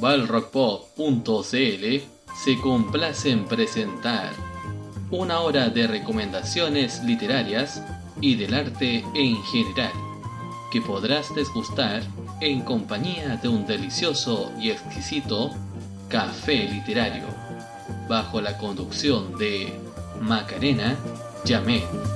balrockpop.cl se complace en presentar una hora de recomendaciones literarias y del arte en general, que podrás desgustar en compañía de un delicioso y exquisito café literario, bajo la conducción de Macarena Yamet.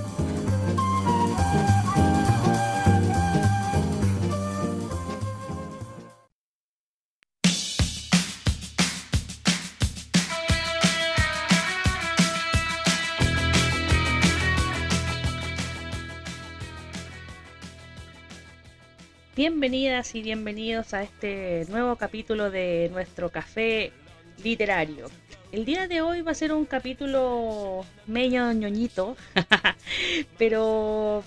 Bienvenidas y bienvenidos a este nuevo capítulo de nuestro café literario. El día de hoy va a ser un capítulo medio ñoñito, pero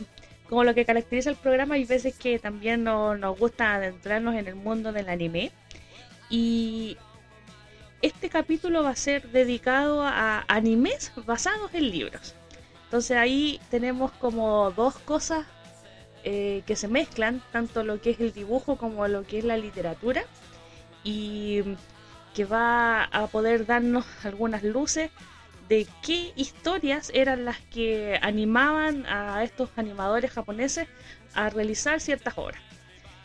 como lo que caracteriza el programa, hay veces que también nos gusta adentrarnos en el mundo del anime. Y este capítulo va a ser dedicado a animes basados en libros. Entonces ahí tenemos como dos cosas eh, que se mezclan, tanto lo que es el dibujo como lo que es la literatura, y que va a poder darnos algunas luces de qué historias eran las que animaban a estos animadores japoneses a realizar ciertas obras.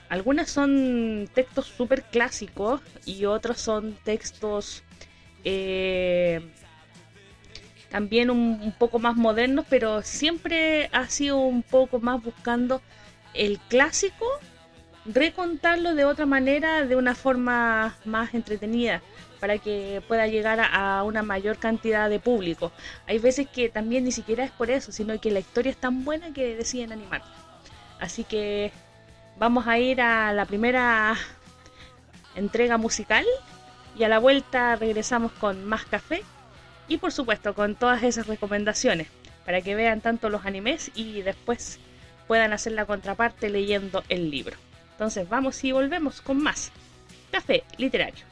Algunas son textos súper clásicos y otros son textos eh, también un, poco más modernos, pero siempre ha sido un poco más buscando el clásico, recontarlo de otra manera, de una forma más entretenida, para que pueda llegar a, una mayor cantidad de público. Hay veces que también ni siquiera es por eso, sino que la historia es tan buena que deciden animar. Así que vamos a ir a la primera entrega musical y a la vuelta regresamos con más café y por supuesto con todas esas recomendaciones para que vean tanto los animes y después puedan hacer la contraparte leyendo el libro. Entonces vamos y volvemos con más café literario.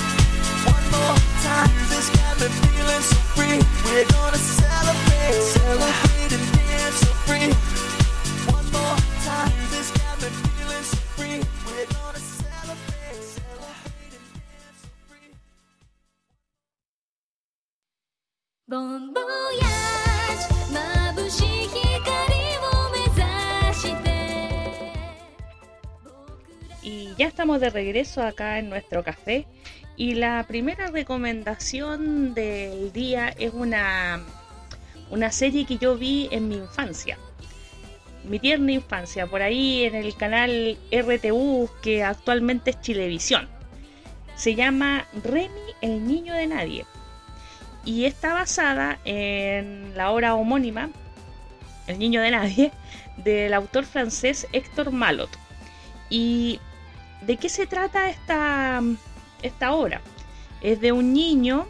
Y ya estamos de regreso acá en nuestro café. Y la primera recomendación del día es una, una serie que yo vi en mi infancia. Mi tierna infancia, por ahí en el canal RTU, que actualmente es Chilevisión. Se llama Remy, el niño de nadie. Y está basada en la obra homónima, El niño de nadie, del autor francés Héctor Malot. ¿Y de qué se trata esta, esta obra? Es de un niño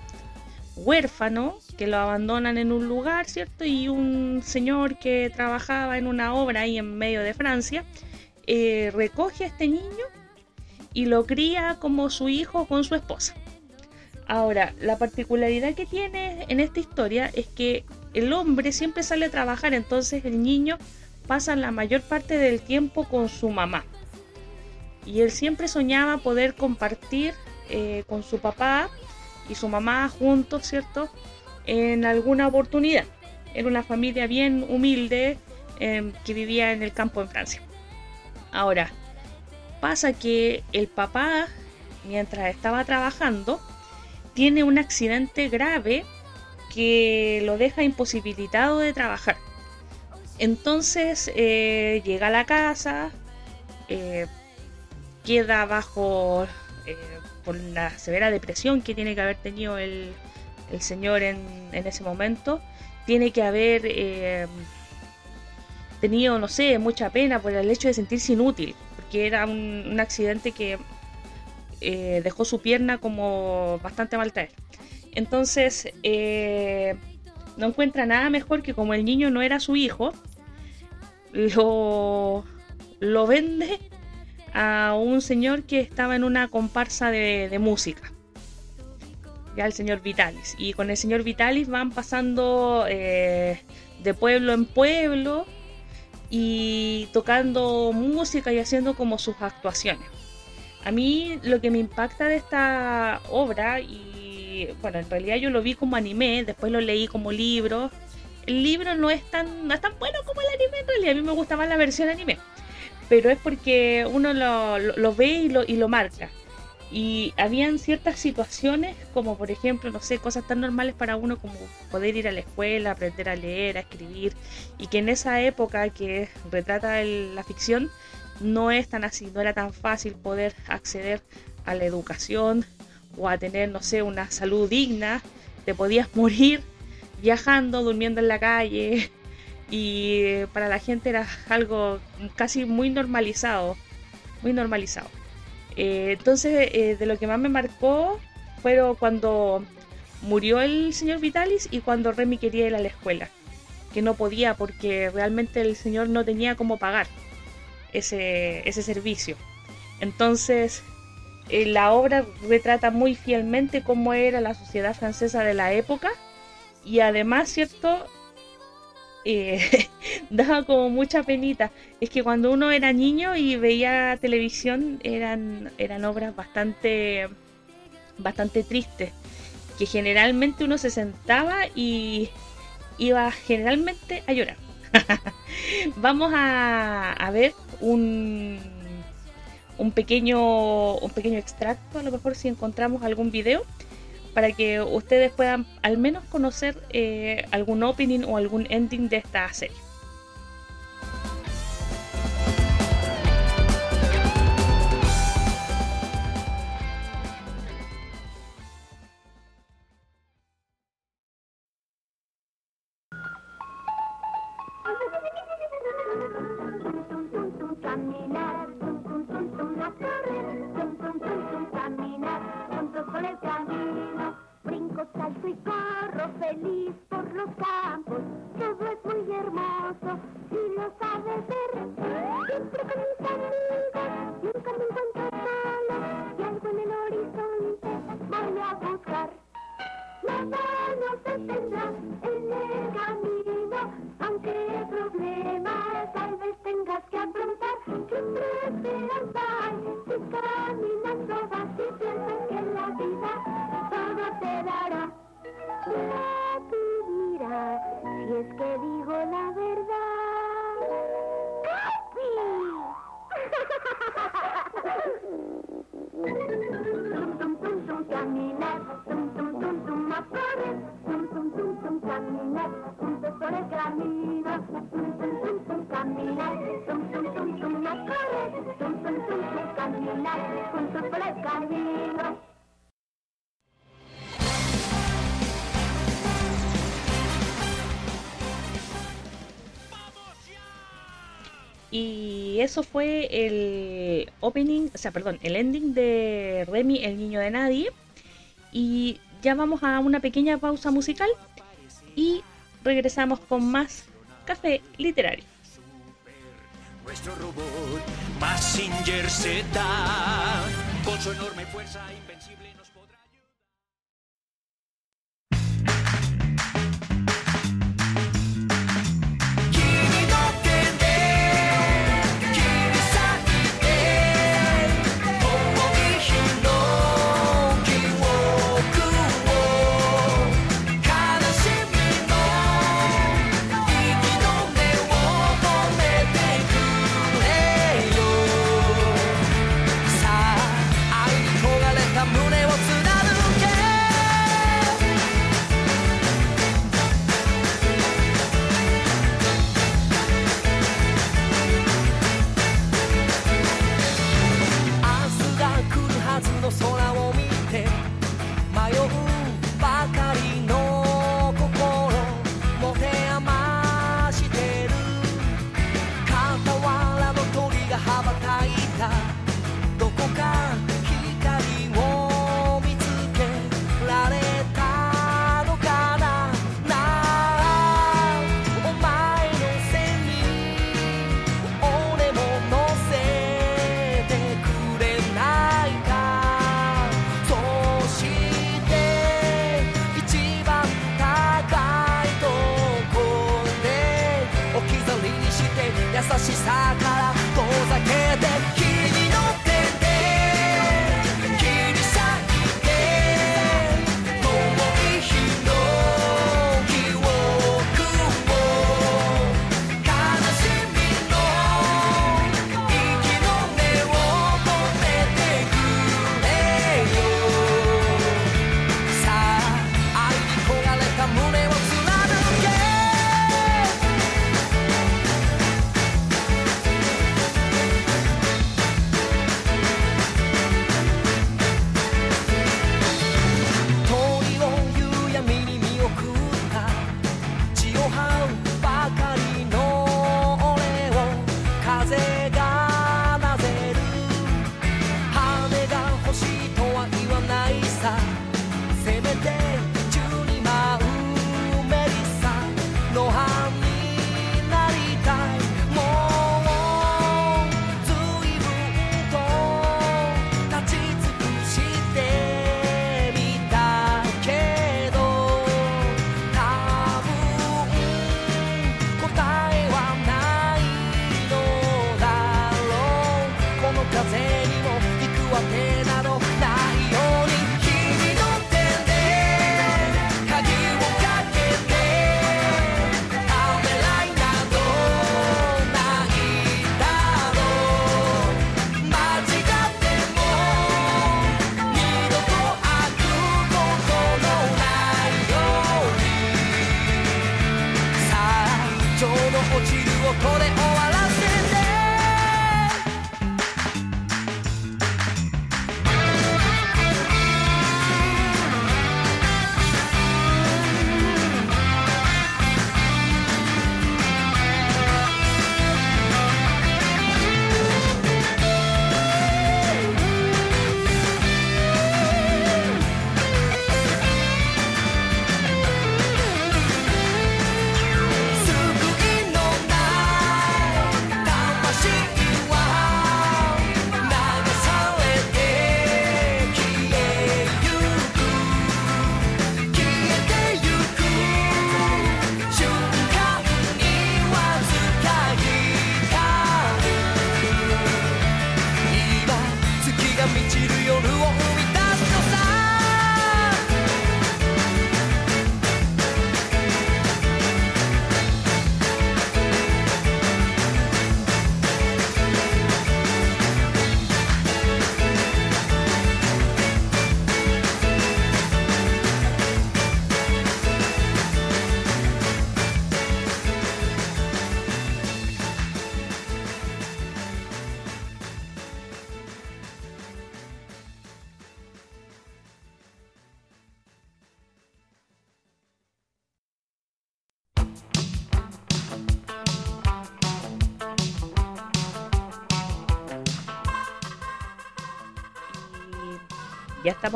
huérfano que lo abandonan en un lugar, ¿cierto? Y un señor que trabajaba en una obra ahí en medio de Francia eh, recoge a este niño y lo cría como su hijo con su esposa. Ahora, la particularidad que tiene en esta historia es que el hombre siempre sale a trabajar, entonces el niño pasa la mayor parte del tiempo con su mamá. Y él siempre soñaba poder compartir eh, con su papá y su mamá juntos, ¿cierto? En alguna oportunidad. Era una familia bien humilde eh, que vivía en el campo en Francia. Ahora, pasa que el papá, mientras estaba trabajando, tiene un accidente grave que lo deja imposibilitado de trabajar. Entonces eh, llega a la casa, eh, queda bajo por la severa depresión que tiene que haber tenido el, el señor en, en, ese momento. Tiene que haber eh, tenido, no sé, mucha pena por el hecho de sentirse inútil, porque era un, un accidente que eh, dejó su pierna como bastante mal traer. Entonces, eh, no encuentra nada mejor que como el niño no era su hijo, lo, lo vende a un señor que estaba en una comparsa de, música. Ya el señor Vitalis. Y con el señor Vitalis van pasando eh, de pueblo en pueblo y tocando música y haciendo como sus actuaciones. A mí lo que me impacta de esta obra, y bueno, en realidad yo lo vi como anime, después lo leí como libro. El libro no es tan, no es tan bueno como el anime en realidad, a mí me gusta más la versión anime. Pero es porque uno lo, lo- ve y lo, y lo marca. Y habían ciertas situaciones, como por ejemplo, no sé, cosas tan normales para uno como poder ir a la escuela, aprender a leer, a escribir, y que en esa época que retrata la ficción no es tan así, no era tan fácil poder acceder a la educación o a tener, no sé, una salud digna, te podías morir viajando, durmiendo en la calle, y para la gente era algo casi muy normalizado, muy normalizado. Eh, entonces, eh, de lo que más me marcó fueron cuando murió el señor Vitalis y cuando Remy quería ir a la escuela, que no podía porque realmente el señor no tenía cómo pagar ese, ese servicio. Entonces, eh, la obra retrata muy fielmente cómo era la sociedad francesa de la época y además, ¿cierto? Eh, daba como mucha penita. Es que cuando uno era niño y veía televisión eran, eran obras bastante, bastante tristes. Que generalmente uno se sentaba y iba generalmente a llorar. Vamos a, a ver un, un, pequeño, un pequeño extracto, a lo mejor si encontramos algún video, para que ustedes puedan al menos conocer eh, algún opening o algún ending de esta serie. Y eso fue el opening, o sea, perdón, el ending de Remy, el niño de nadie. Y ya vamos a una pequeña pausa musical y regresamos con más café literario. Nuestro robot Massinger Z, con su enorme fuerza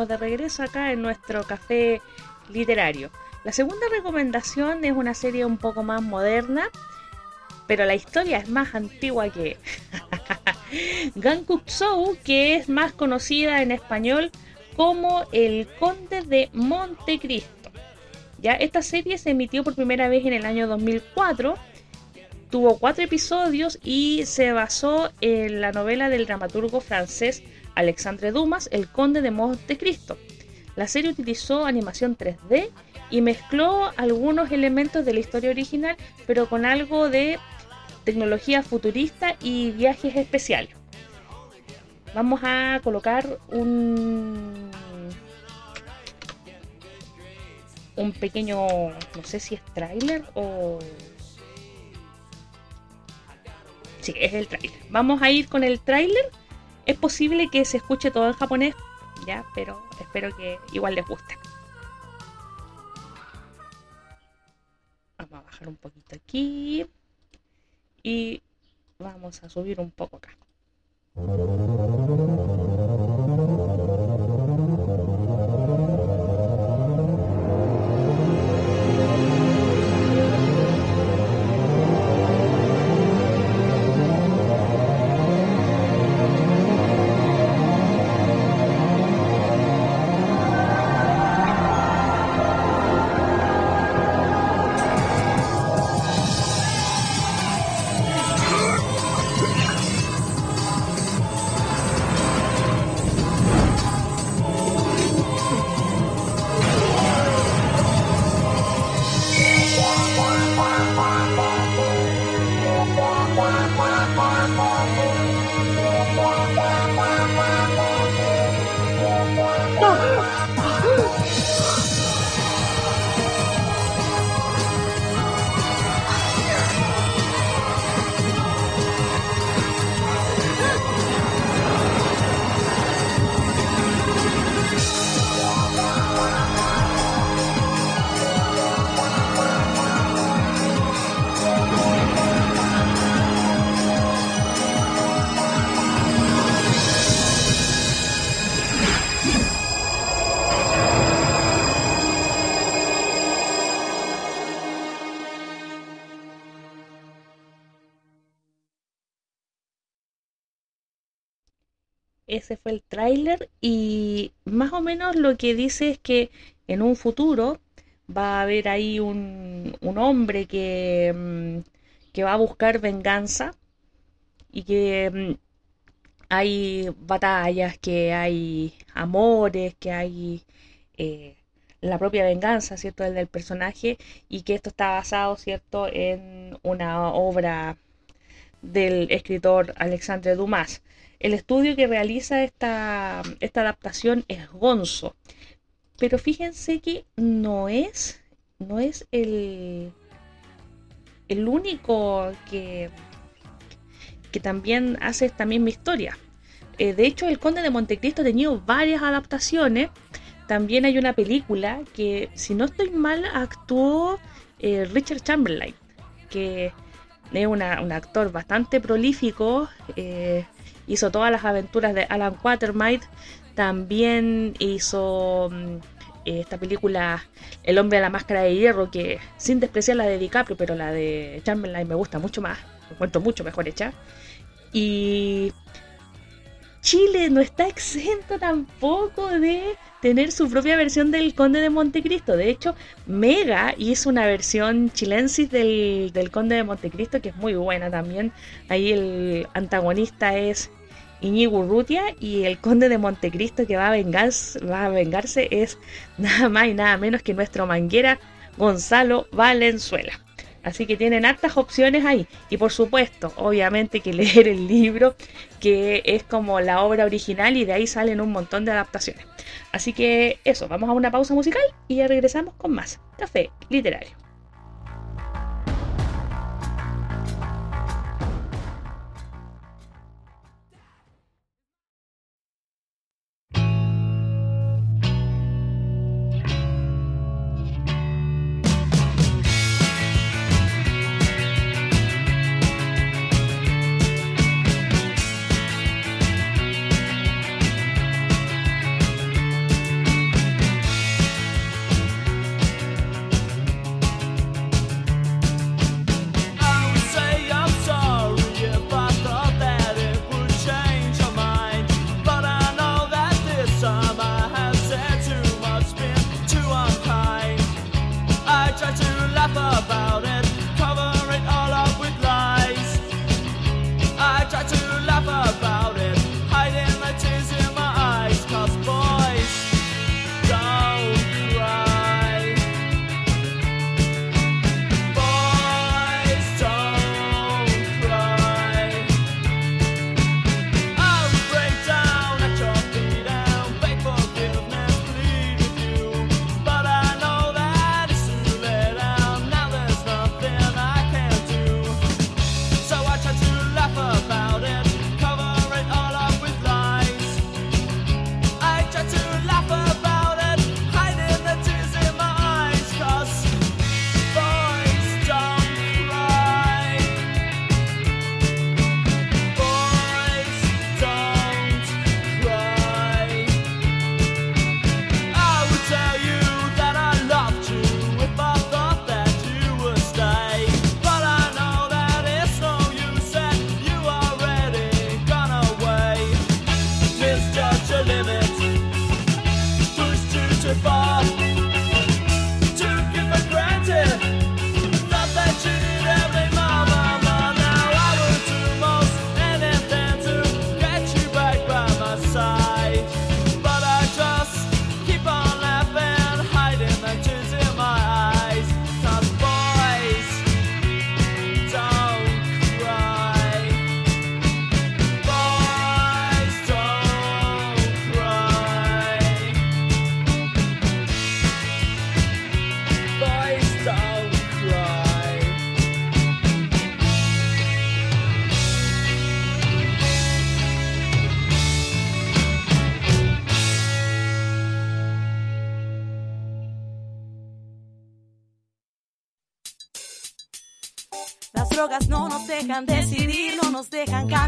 de regreso acá en nuestro café literario. La segunda recomendación es una serie un poco más moderna, pero la historia es más antigua que Gankuk que es más conocida en español como El Conde de Montecristo. Ya esta serie se emitió por primera vez en el año 2004 tuvo cuatro episodios y se basó en la novela del dramaturgo francés Alexandre Dumas, El Conde de Montecristo. La serie utilizó animación 3D y mezcló algunos elementos de la historia original, pero con algo de tecnología futurista y viajes especiales. Vamos a colocar un un pequeño, no sé si es tráiler o Sí, es el tráiler. Vamos a ir con el tráiler. Es posible que se escuche todo en japonés, ya, pero espero que igual les guste. Vamos a bajar un poquito aquí y vamos a subir un poco acá. Ese fue el tráiler y más o menos lo que dice es que en un futuro va a haber ahí un, un hombre que, mm, que va a buscar venganza y que mm, hay batallas, que hay amores, que hay eh, la propia venganza, ¿cierto? Del, del personaje y que esto está basado, ¿cierto? En una obra del escritor Alexandre Dumas. El estudio que realiza esta, esta adaptación es Gonzo. Pero fíjense que no es, no es el, el único que, que también hace esta misma historia. Eh, de hecho, El Conde de Montecristo ha tenido varias adaptaciones. También hay una película que, si no estoy mal, actuó eh, Richard Chamberlain, que es un actor bastante prolífico. eh, hizo todas las aventuras de Alan Quatermain. También hizo mm, esta película El hombre de la máscara de hierro, que sin despreciar la de DiCaprio, pero la de Chamberlain me gusta mucho más. Me encuentro mucho mejor hecha. Y Chile no está exento tampoco de tener su propia versión del Conde de Montecristo. De hecho, Mega hizo una versión chilensis del, del Conde de Montecristo que es muy buena también. Ahí el antagonista es Iñigo Urrutia y el Conde de Montecristo que va a, vengarse, va a vengarse es nada más y nada menos que nuestro manguera Gonzalo Valenzuela. Así que tienen hartas opciones ahí. Y por supuesto, obviamente que leer el libro, que es como la obra original y de ahí salen un montón de adaptaciones. Así que eso, vamos a una pausa musical y ya regresamos con más café literario.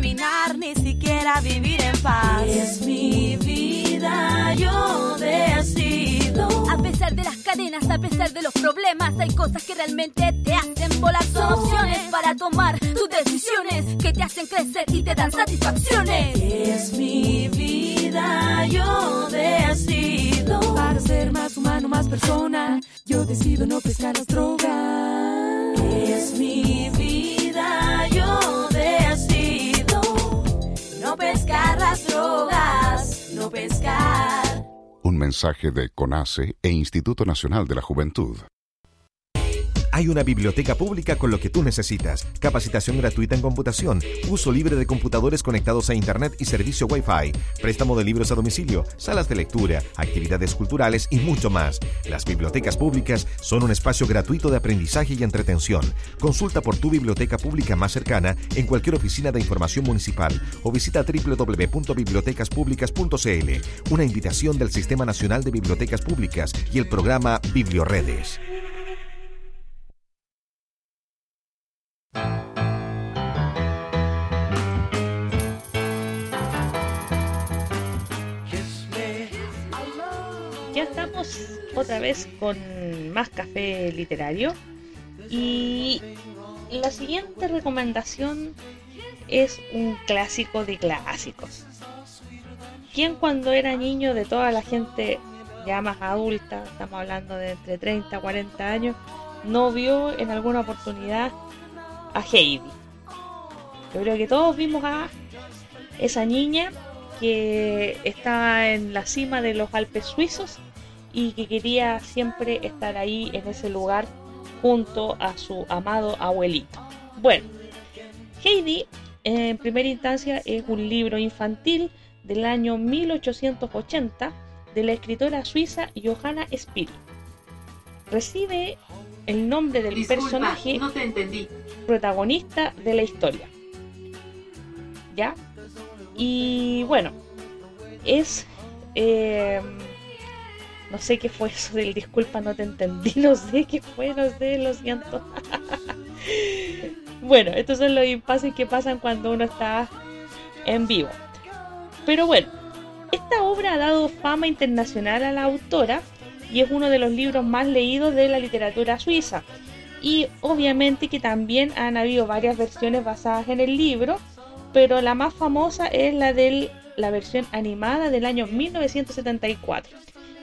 Caminar, ni siquiera vivir en paz. Es mi vida, yo decido. A pesar de las cadenas a pesar de los problemas. Hay cosas que realmente te hacen volar. Son opciones para tomar tus decisiones que te hacen crecer y te dan satisfacciones. Es mi vida, yo decido. Para ser más humano, más persona, yo decido no pescar las drogas. Es mi vida, drogas, no pescar. Un mensaje de CONACE e Instituto Nacional de la Juventud. Hay una biblioteca pública con lo que tú necesitas. Capacitación gratuita en computación, uso libre de computadores conectados a Internet y servicio Wi-Fi, préstamo de libros a domicilio, salas de lectura, actividades culturales y mucho más. Las bibliotecas públicas son un espacio gratuito de aprendizaje y entretención. Consulta por tu biblioteca pública más cercana en cualquier oficina de información municipal o visita www.bibliotecaspublicas.cl. Una invitación del Sistema Nacional de Bibliotecas Públicas y el programa Biblioredes. Otra vez con más café literario y la siguiente recomendación es un clásico de clásicos. ¿Quién cuando era niño de toda la gente ya más adulta, estamos hablando de entre 30 y 40 años, no vio en alguna oportunidad a Heidi? Yo creo que todos vimos a esa niña que estaba en la cima de los Alpes suizos y que quería siempre estar ahí en ese lugar junto a su amado abuelito. Bueno, Heidi en primera instancia es un libro infantil del año 1880 de la escritora suiza Johanna Spiel. Recibe el nombre del personaje no te entendí. protagonista de la historia. ¿Ya? Y bueno, es... eh, no sé qué fue eso del disculpa, no te entendí, no sé qué fue, no sé, lo siento. bueno, estos son los impases que pasan cuando uno está en vivo. Pero bueno, esta obra ha dado fama internacional a la autora y es uno de los libros más leídos de la literatura suiza. Y obviamente que también han habido varias versiones basadas en el libro, pero la más famosa es la de la versión animada del año 1974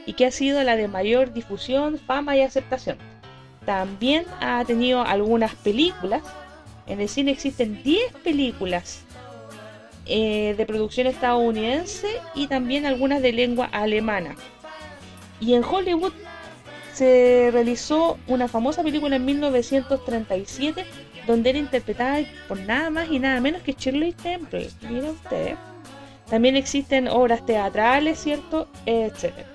y que ha sido la de mayor difusión, fama y aceptación. También ha tenido algunas películas. En el cine existen 10 películas eh, de producción estadounidense y también algunas de lengua alemana. Y en Hollywood se realizó una famosa película en 1937 donde era interpretada por nada más y nada menos que Shirley Temple. Mira usted. También existen obras teatrales, ¿cierto? Etcétera.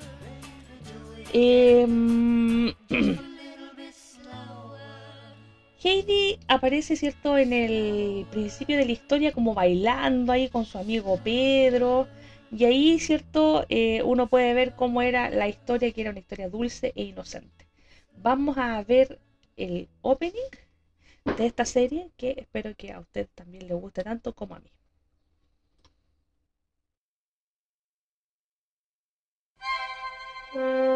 Em, Heidi aparece, ¿cierto?, en el principio de la historia como bailando ahí con su amigo Pedro. Y ahí, ¿cierto?, Eh, uno puede ver cómo era la historia, que era una historia dulce e inocente. Vamos a ver el opening de esta serie, que espero que a usted también le guste tanto como a mí. Abuelito,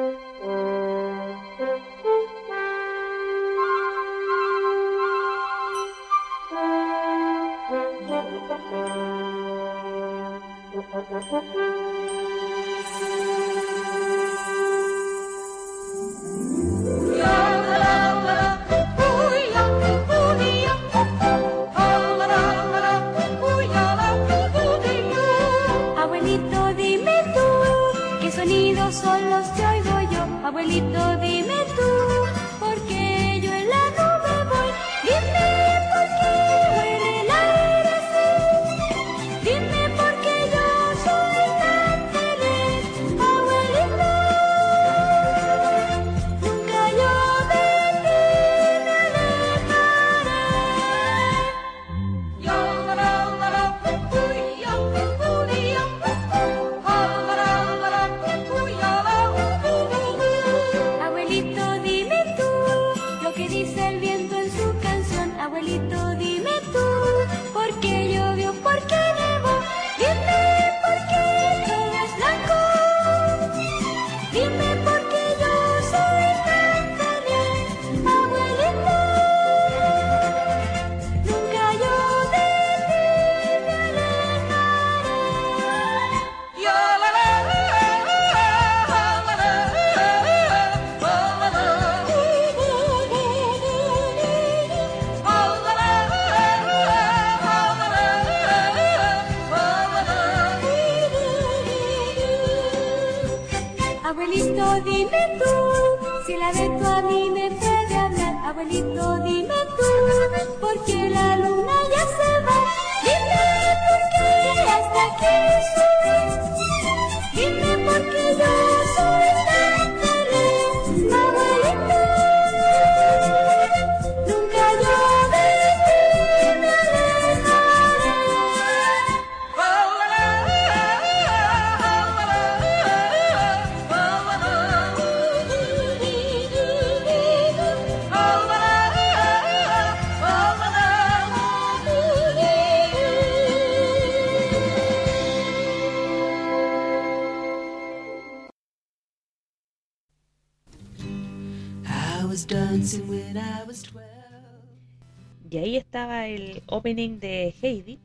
El opening de Heidi.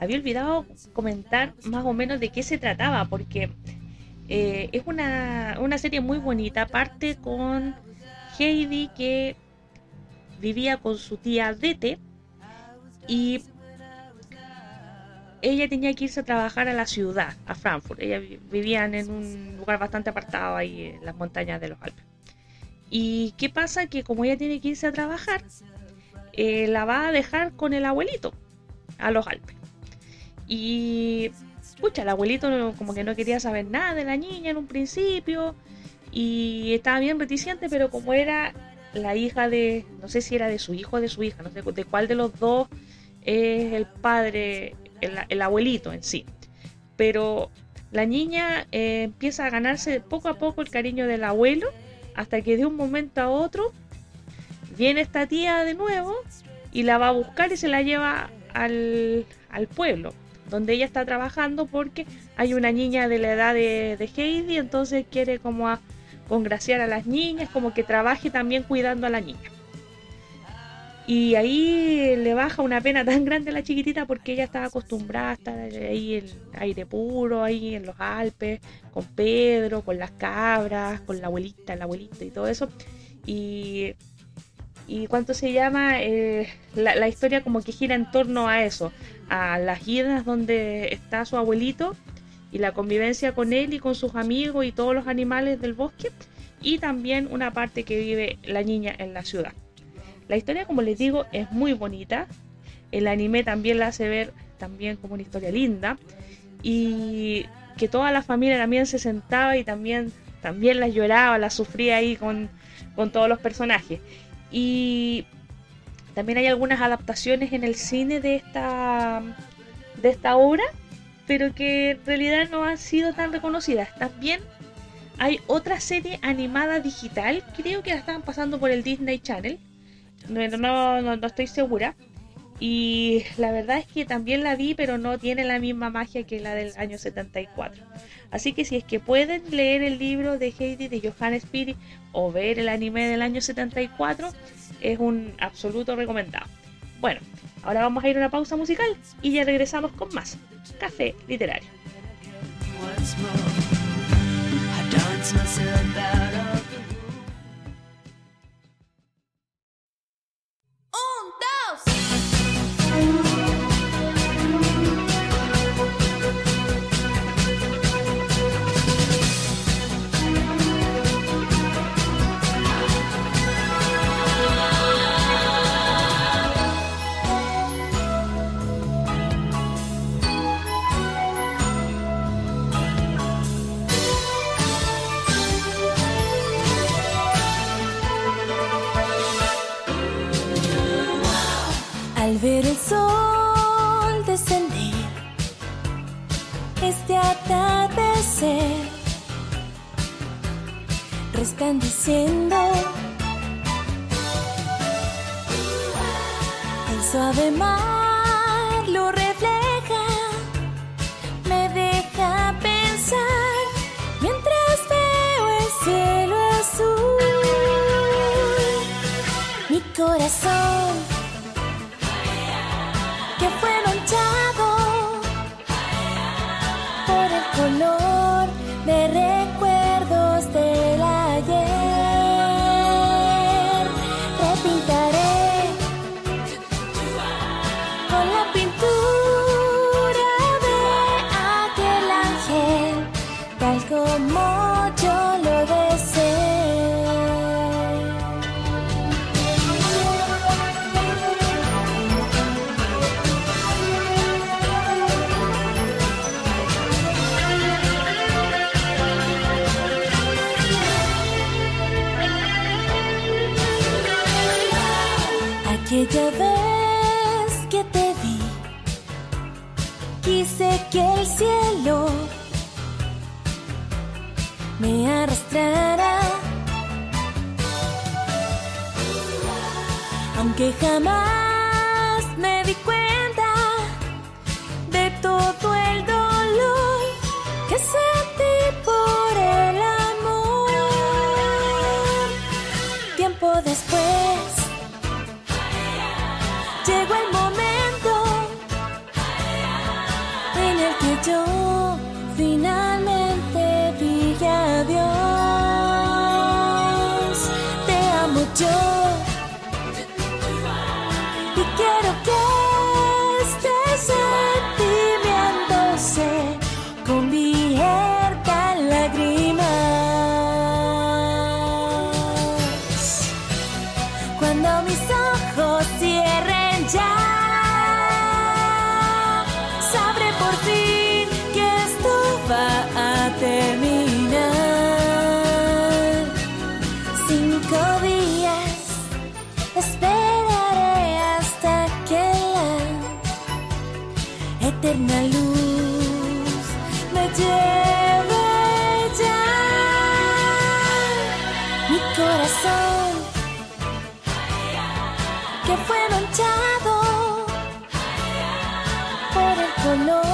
Había olvidado comentar más o menos de qué se trataba, porque eh, es una, una serie muy bonita. Parte con Heidi que vivía con su tía Dete y ella tenía que irse a trabajar a la ciudad, a Frankfurt. Ella vi- vivían en un lugar bastante apartado ahí en las montañas de los Alpes. ¿Y qué pasa? Que como ella tiene que irse a trabajar, eh, la va a dejar con el abuelito a los Alpes. Y, pucha, el abuelito como que no quería saber nada de la niña en un principio y estaba bien reticente, pero como era la hija de, no sé si era de su hijo o de su hija, no sé de cuál de los dos es el padre, el, el abuelito en sí. Pero la niña eh, empieza a ganarse poco a poco el cariño del abuelo hasta que de un momento a otro viene esta tía de nuevo y la va a buscar y se la lleva al, al pueblo donde ella está trabajando porque hay una niña de la edad de, de Heidi, entonces quiere como a congraciar a las niñas, como que trabaje también cuidando a la niña. Y ahí le baja una pena tan grande a la chiquitita porque ella estaba acostumbrada a estar ahí en aire puro, ahí en los Alpes, con Pedro, con las cabras, con la abuelita, el abuelito y todo eso. Y, y cuánto se llama, Eh, la, historia como que gira en torno a eso, a las islas donde está su abuelito y la convivencia con él y con sus amigos y todos los animales del bosque. Y también una parte que vive la niña en la ciudad. La historia, como les digo, es muy bonita. El anime también la hace ver también como una historia linda. Y que toda la familia también se sentaba y también, también la lloraba, la sufría ahí con, con todos los personajes. Y también hay algunas adaptaciones en el cine de esta, de esta obra, pero que en realidad no han sido tan reconocidas. También hay otra serie animada digital, creo que la estaban pasando por el Disney Channel, no, no, no, no estoy segura. Y la verdad es que también la vi, pero no tiene la misma magia que la del año 74. Así que si es que pueden leer el libro de Heidi de Johannes Piri o ver el anime del año 74, es un absoluto recomendado. Bueno, ahora vamos a ir a una pausa musical y ya regresamos con más Café Literario. Aunque jamás por el color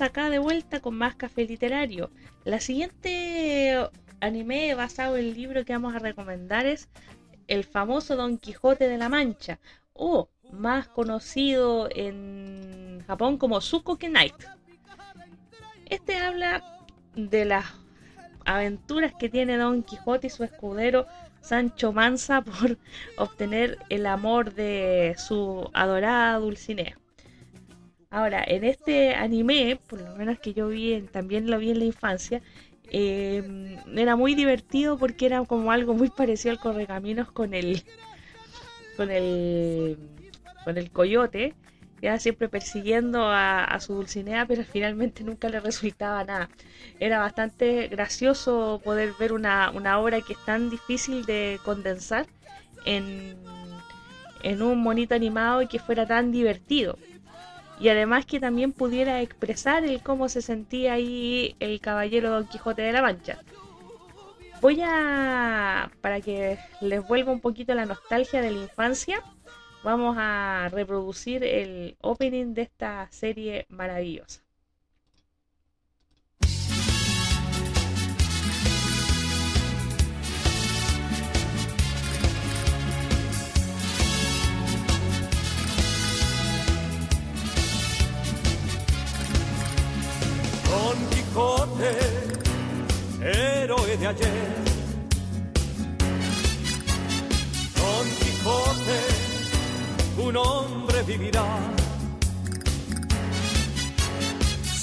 acá de vuelta con más café literario. La siguiente anime basado en el libro que vamos a recomendar es el famoso Don Quijote de la Mancha, o más conocido en Japón como Sukoke Knight. Este habla de las aventuras que tiene Don Quijote y su escudero Sancho Mansa por obtener el amor de su adorada Dulcinea. Ahora, en este anime, por lo menos que yo vi, también lo vi en la infancia, eh, era muy divertido porque era como algo muy parecido al Correcaminos con el con el con el coyote, era siempre persiguiendo a, a su Dulcinea, pero finalmente nunca le resultaba nada. Era bastante gracioso poder ver una, una obra que es tan difícil de condensar en, en un monito animado y que fuera tan divertido. Y además que también pudiera expresar el cómo se sentía ahí el caballero Don Quijote de la Mancha. Voy a, para que les vuelva un poquito la nostalgia de la infancia, vamos a reproducir el opening de esta serie maravillosa. Don Quijote, héroe de ayer. Don Quijote, tu nombre vivirá.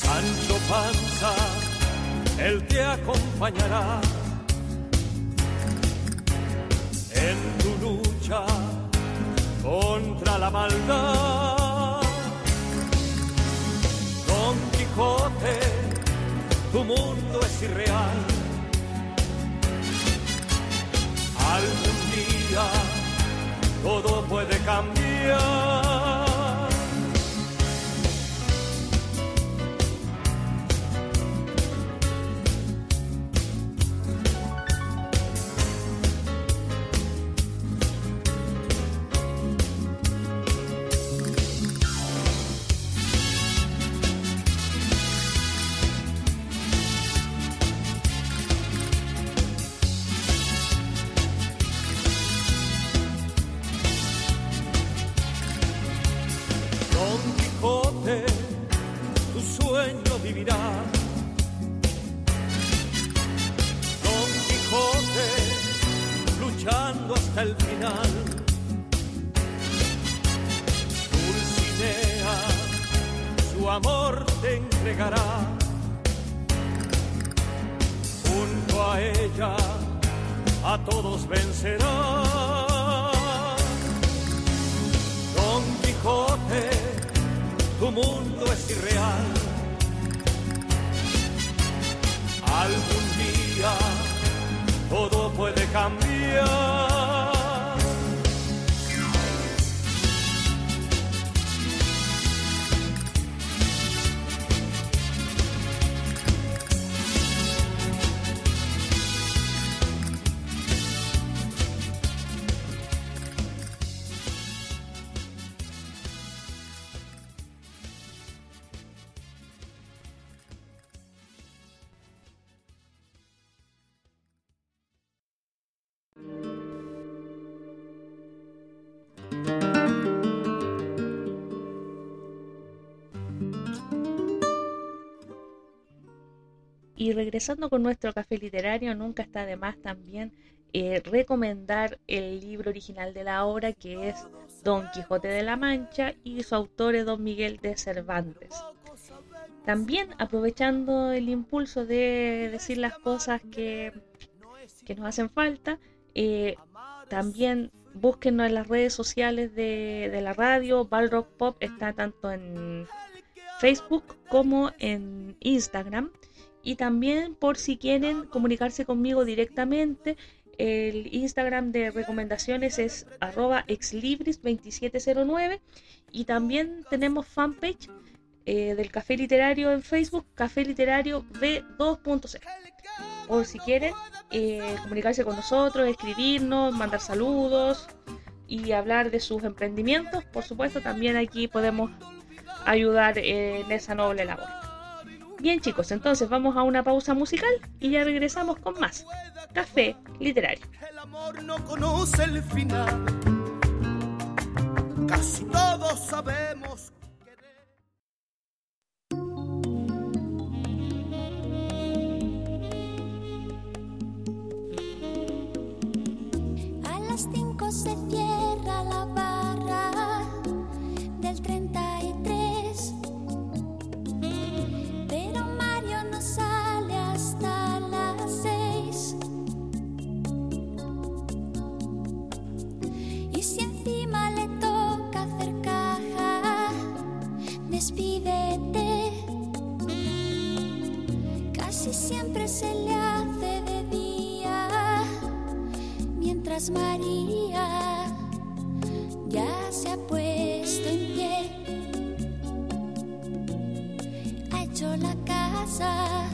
Sancho Panza, él te acompañará. En tu lucha contra la maldad. Tu mundo es irreal. Algún día todo puede cambiar. Y regresando con nuestro café literario, nunca está de más también eh, recomendar el libro original de la obra que es Don Quijote de la Mancha y su autor es Don Miguel de Cervantes. También aprovechando el impulso de decir las cosas que, que nos hacen falta, eh, también búsquenos en las redes sociales de, de la radio. Balrock Pop está tanto en Facebook como en Instagram. Y también por si quieren comunicarse conmigo directamente, el Instagram de recomendaciones es arroba exlibris2709 y también tenemos fanpage eh, del Café Literario en Facebook, Café Literario V2.0. Por si quieren eh, comunicarse con nosotros, escribirnos, mandar saludos y hablar de sus emprendimientos, por supuesto, también aquí podemos ayudar en esa noble labor. Bien chicos, entonces vamos a una pausa musical y ya regresamos con más Café Literario. El amor no conoce el final. Casi todos sabemos. Se le hace de día mientras María ya se ha puesto en pie. Ha hecho la casa,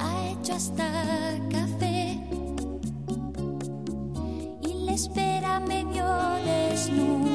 ha hecho hasta café y le espera medio desnuda.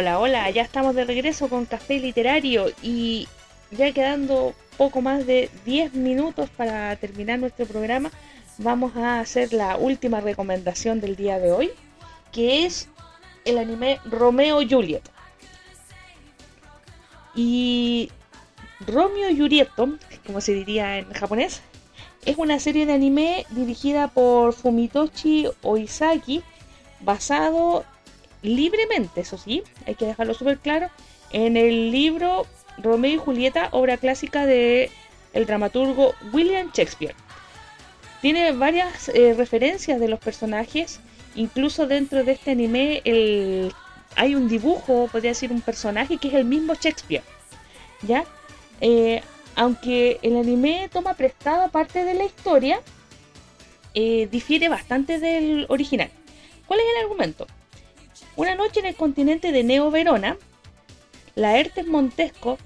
Hola, hola, ya estamos de regreso con Café Literario y ya quedando poco más de 10 minutos para terminar nuestro programa, vamos a hacer la última recomendación del día de hoy, que es el anime Romeo y Juliet. Y Romeo y Julieto, como se diría en japonés, es una serie de anime dirigida por Fumitoshi Oizaki, basado libremente, eso sí, hay que dejarlo súper claro, en el libro Romeo y Julieta, obra clásica de el dramaturgo William Shakespeare. Tiene varias eh, referencias de los personajes, incluso dentro de este anime el, hay un dibujo, podría decir un personaje que es el mismo Shakespeare, ¿ya? Eh, aunque el anime toma prestada parte de la historia, eh, difiere bastante del original. ¿Cuál es el argumento? Una noche en el continente de Neo Verona, Laertes Montesco,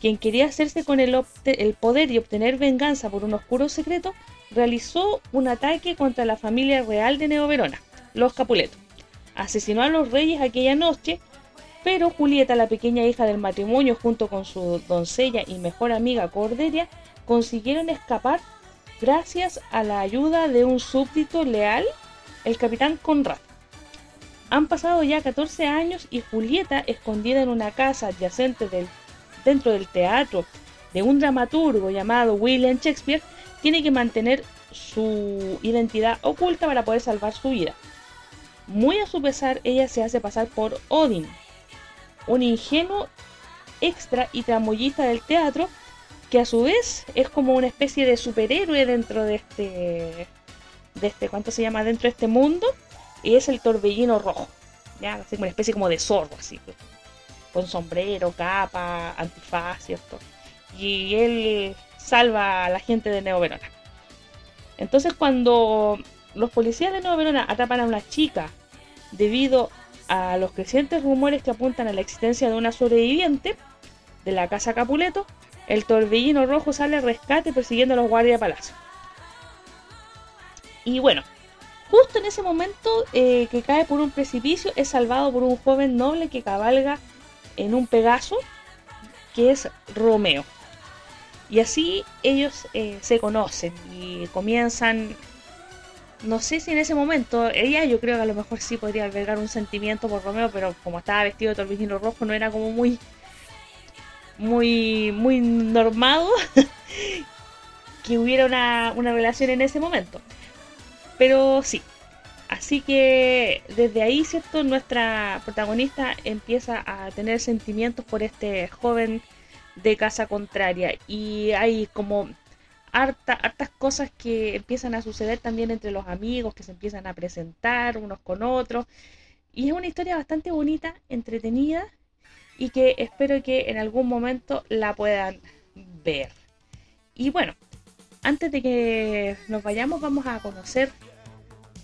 quien quería hacerse con el, el poder y obtener venganza por un oscuro secreto, realizó un ataque contra la familia real de Neo Verona, los Capuletos. Asesinó a los reyes aquella noche pero Julieta, la pequeña hija del matrimonio, junto con su doncella y mejor amiga Cordelia, consiguieron escapar gracias a la ayuda de un súbdito leal, el capitán Conrad. Han pasado ya 14 años y Julieta, escondida en una casa adyacente del, dentro del teatro de un dramaturgo llamado William Shakespeare, tiene que mantener su identidad oculta para poder salvar su vida. Muy a su pesar, ella se hace pasar por Odin, un ingenuo extra y tramoyista del teatro que a su vez es como una especie de superhéroe dentro de este de este cuánto se llama dentro de este mundo y es el torbellino rojo ya así como una especie como de zorro así con sombrero capa antifaz cierto y él salva a la gente de Neo Verona entonces cuando los policías de Nueva Verona atrapan a una chica debido a los crecientes rumores que apuntan a la existencia de una sobreviviente de la casa Capuleto, el torbellino rojo sale al rescate persiguiendo a los guardias de palacio. Y bueno, justo en ese momento eh, que cae por un precipicio es salvado por un joven noble que cabalga en un Pegaso, que es Romeo. Y así ellos eh, se conocen y comienzan no sé si en ese momento, ella yo creo que a lo mejor sí podría albergar un sentimiento por Romeo, pero como estaba vestido de torbellino rojo no era como muy, muy, muy normado que hubiera una, una relación en ese momento. Pero sí, así que desde ahí, ¿cierto? Nuestra protagonista empieza a tener sentimientos por este joven de casa contraria y hay como hartas cosas que empiezan a suceder también entre los amigos, que se empiezan a presentar unos con otros. Y es una historia bastante bonita, entretenida y que espero que en algún momento la puedan ver. Y bueno, antes de que nos vayamos vamos a conocer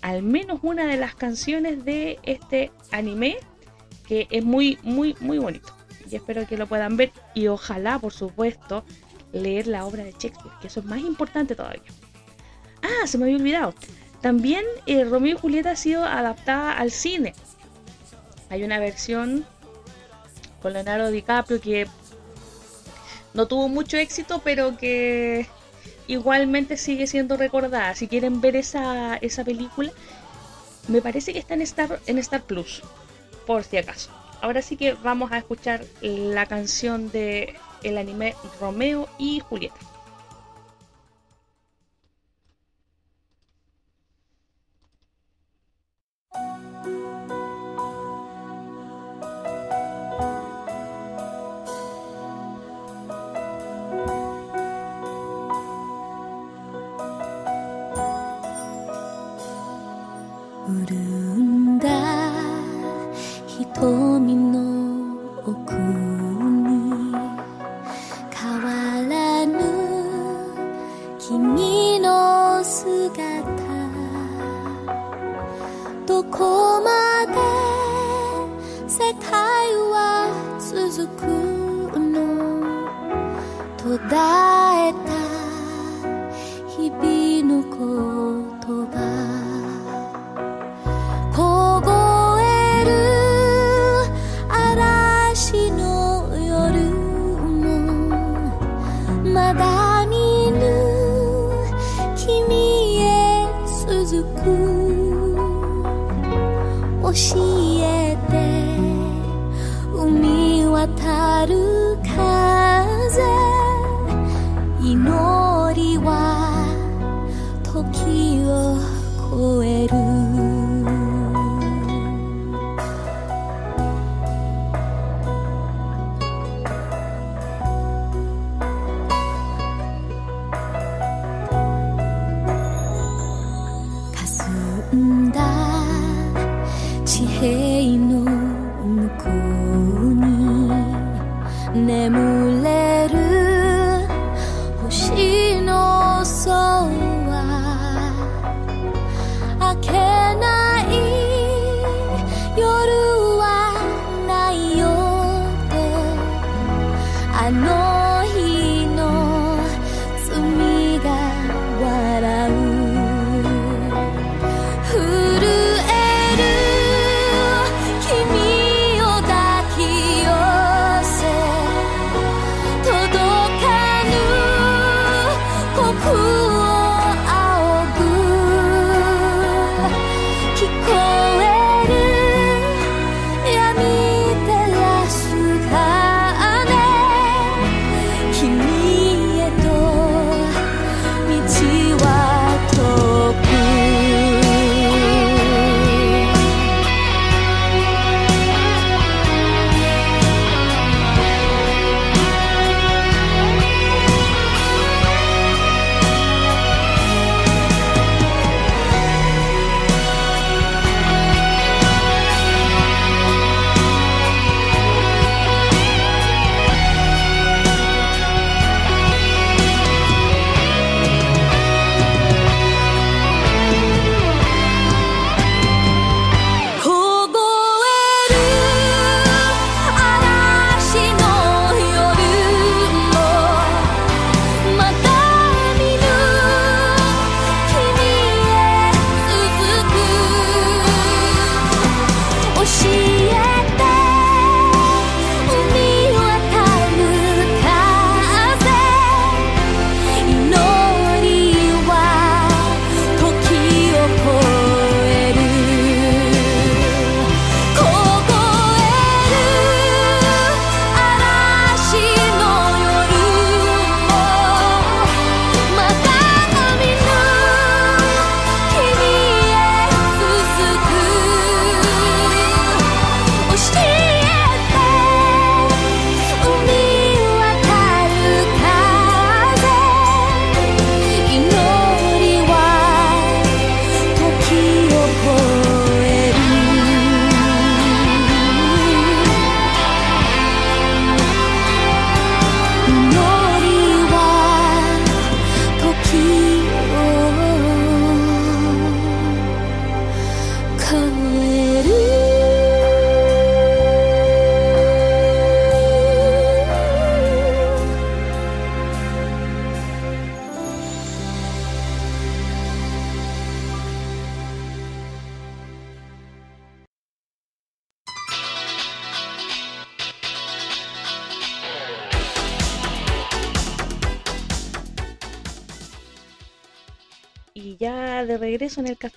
al menos una de las canciones de este anime que es muy muy muy bonito y espero que lo puedan ver y ojalá por supuesto leer la obra de Shakespeare, que eso es más importante todavía. Ah, se me había olvidado. También eh, Romeo y Julieta ha sido adaptada al cine. Hay una versión con Leonardo DiCaprio que no tuvo mucho éxito, pero que igualmente sigue siendo recordada. Si quieren ver esa, esa película, me parece que está en Star, en Star Plus, por si acaso. Ahora sí que vamos a escuchar la canción de el anime Romeo y Julieta.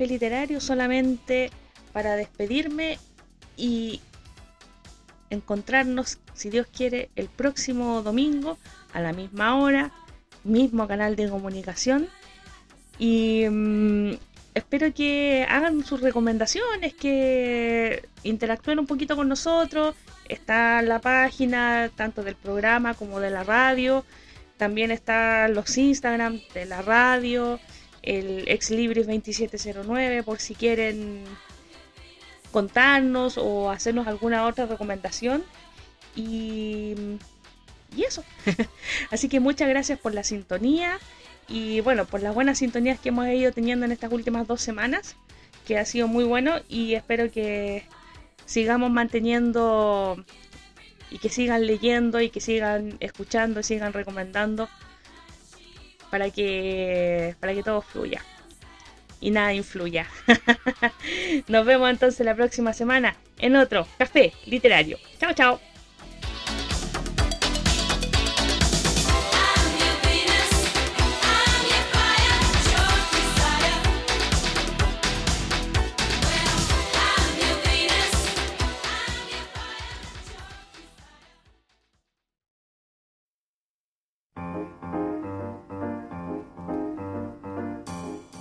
Literario, solamente para despedirme y encontrarnos, si Dios quiere, el próximo domingo a la misma hora, mismo canal de comunicación. Y mm, espero que hagan sus recomendaciones, que interactúen un poquito con nosotros. Está la página tanto del programa como de la radio. También están los Instagram de la radio, el Exlibris 2709 por si quieren contarnos o hacernos alguna otra recomendación. Y, y eso. Así que muchas gracias por la sintonía y bueno, por las buenas sintonías que hemos ido teniendo en estas últimas dos semanas, que ha sido muy bueno y espero que sigamos manteniendo y que sigan leyendo y que sigan escuchando y sigan recomendando para que para que todo fluya y nada influya. Nos vemos entonces la próxima semana en otro café literario. Chao, chao.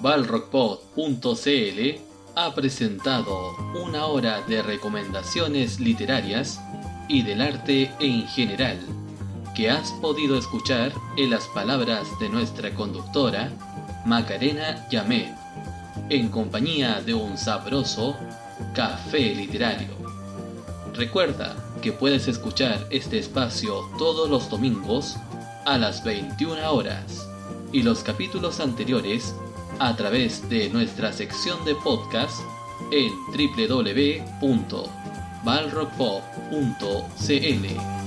balrockpod.cl ha presentado una hora de recomendaciones literarias y del arte en general que has podido escuchar en las palabras de nuestra conductora Macarena Yamé, en compañía de un sabroso café literario. Recuerda que puedes escuchar este espacio todos los domingos a las 21 horas y los capítulos anteriores a través de nuestra sección de podcast en www.balrockpop.cl.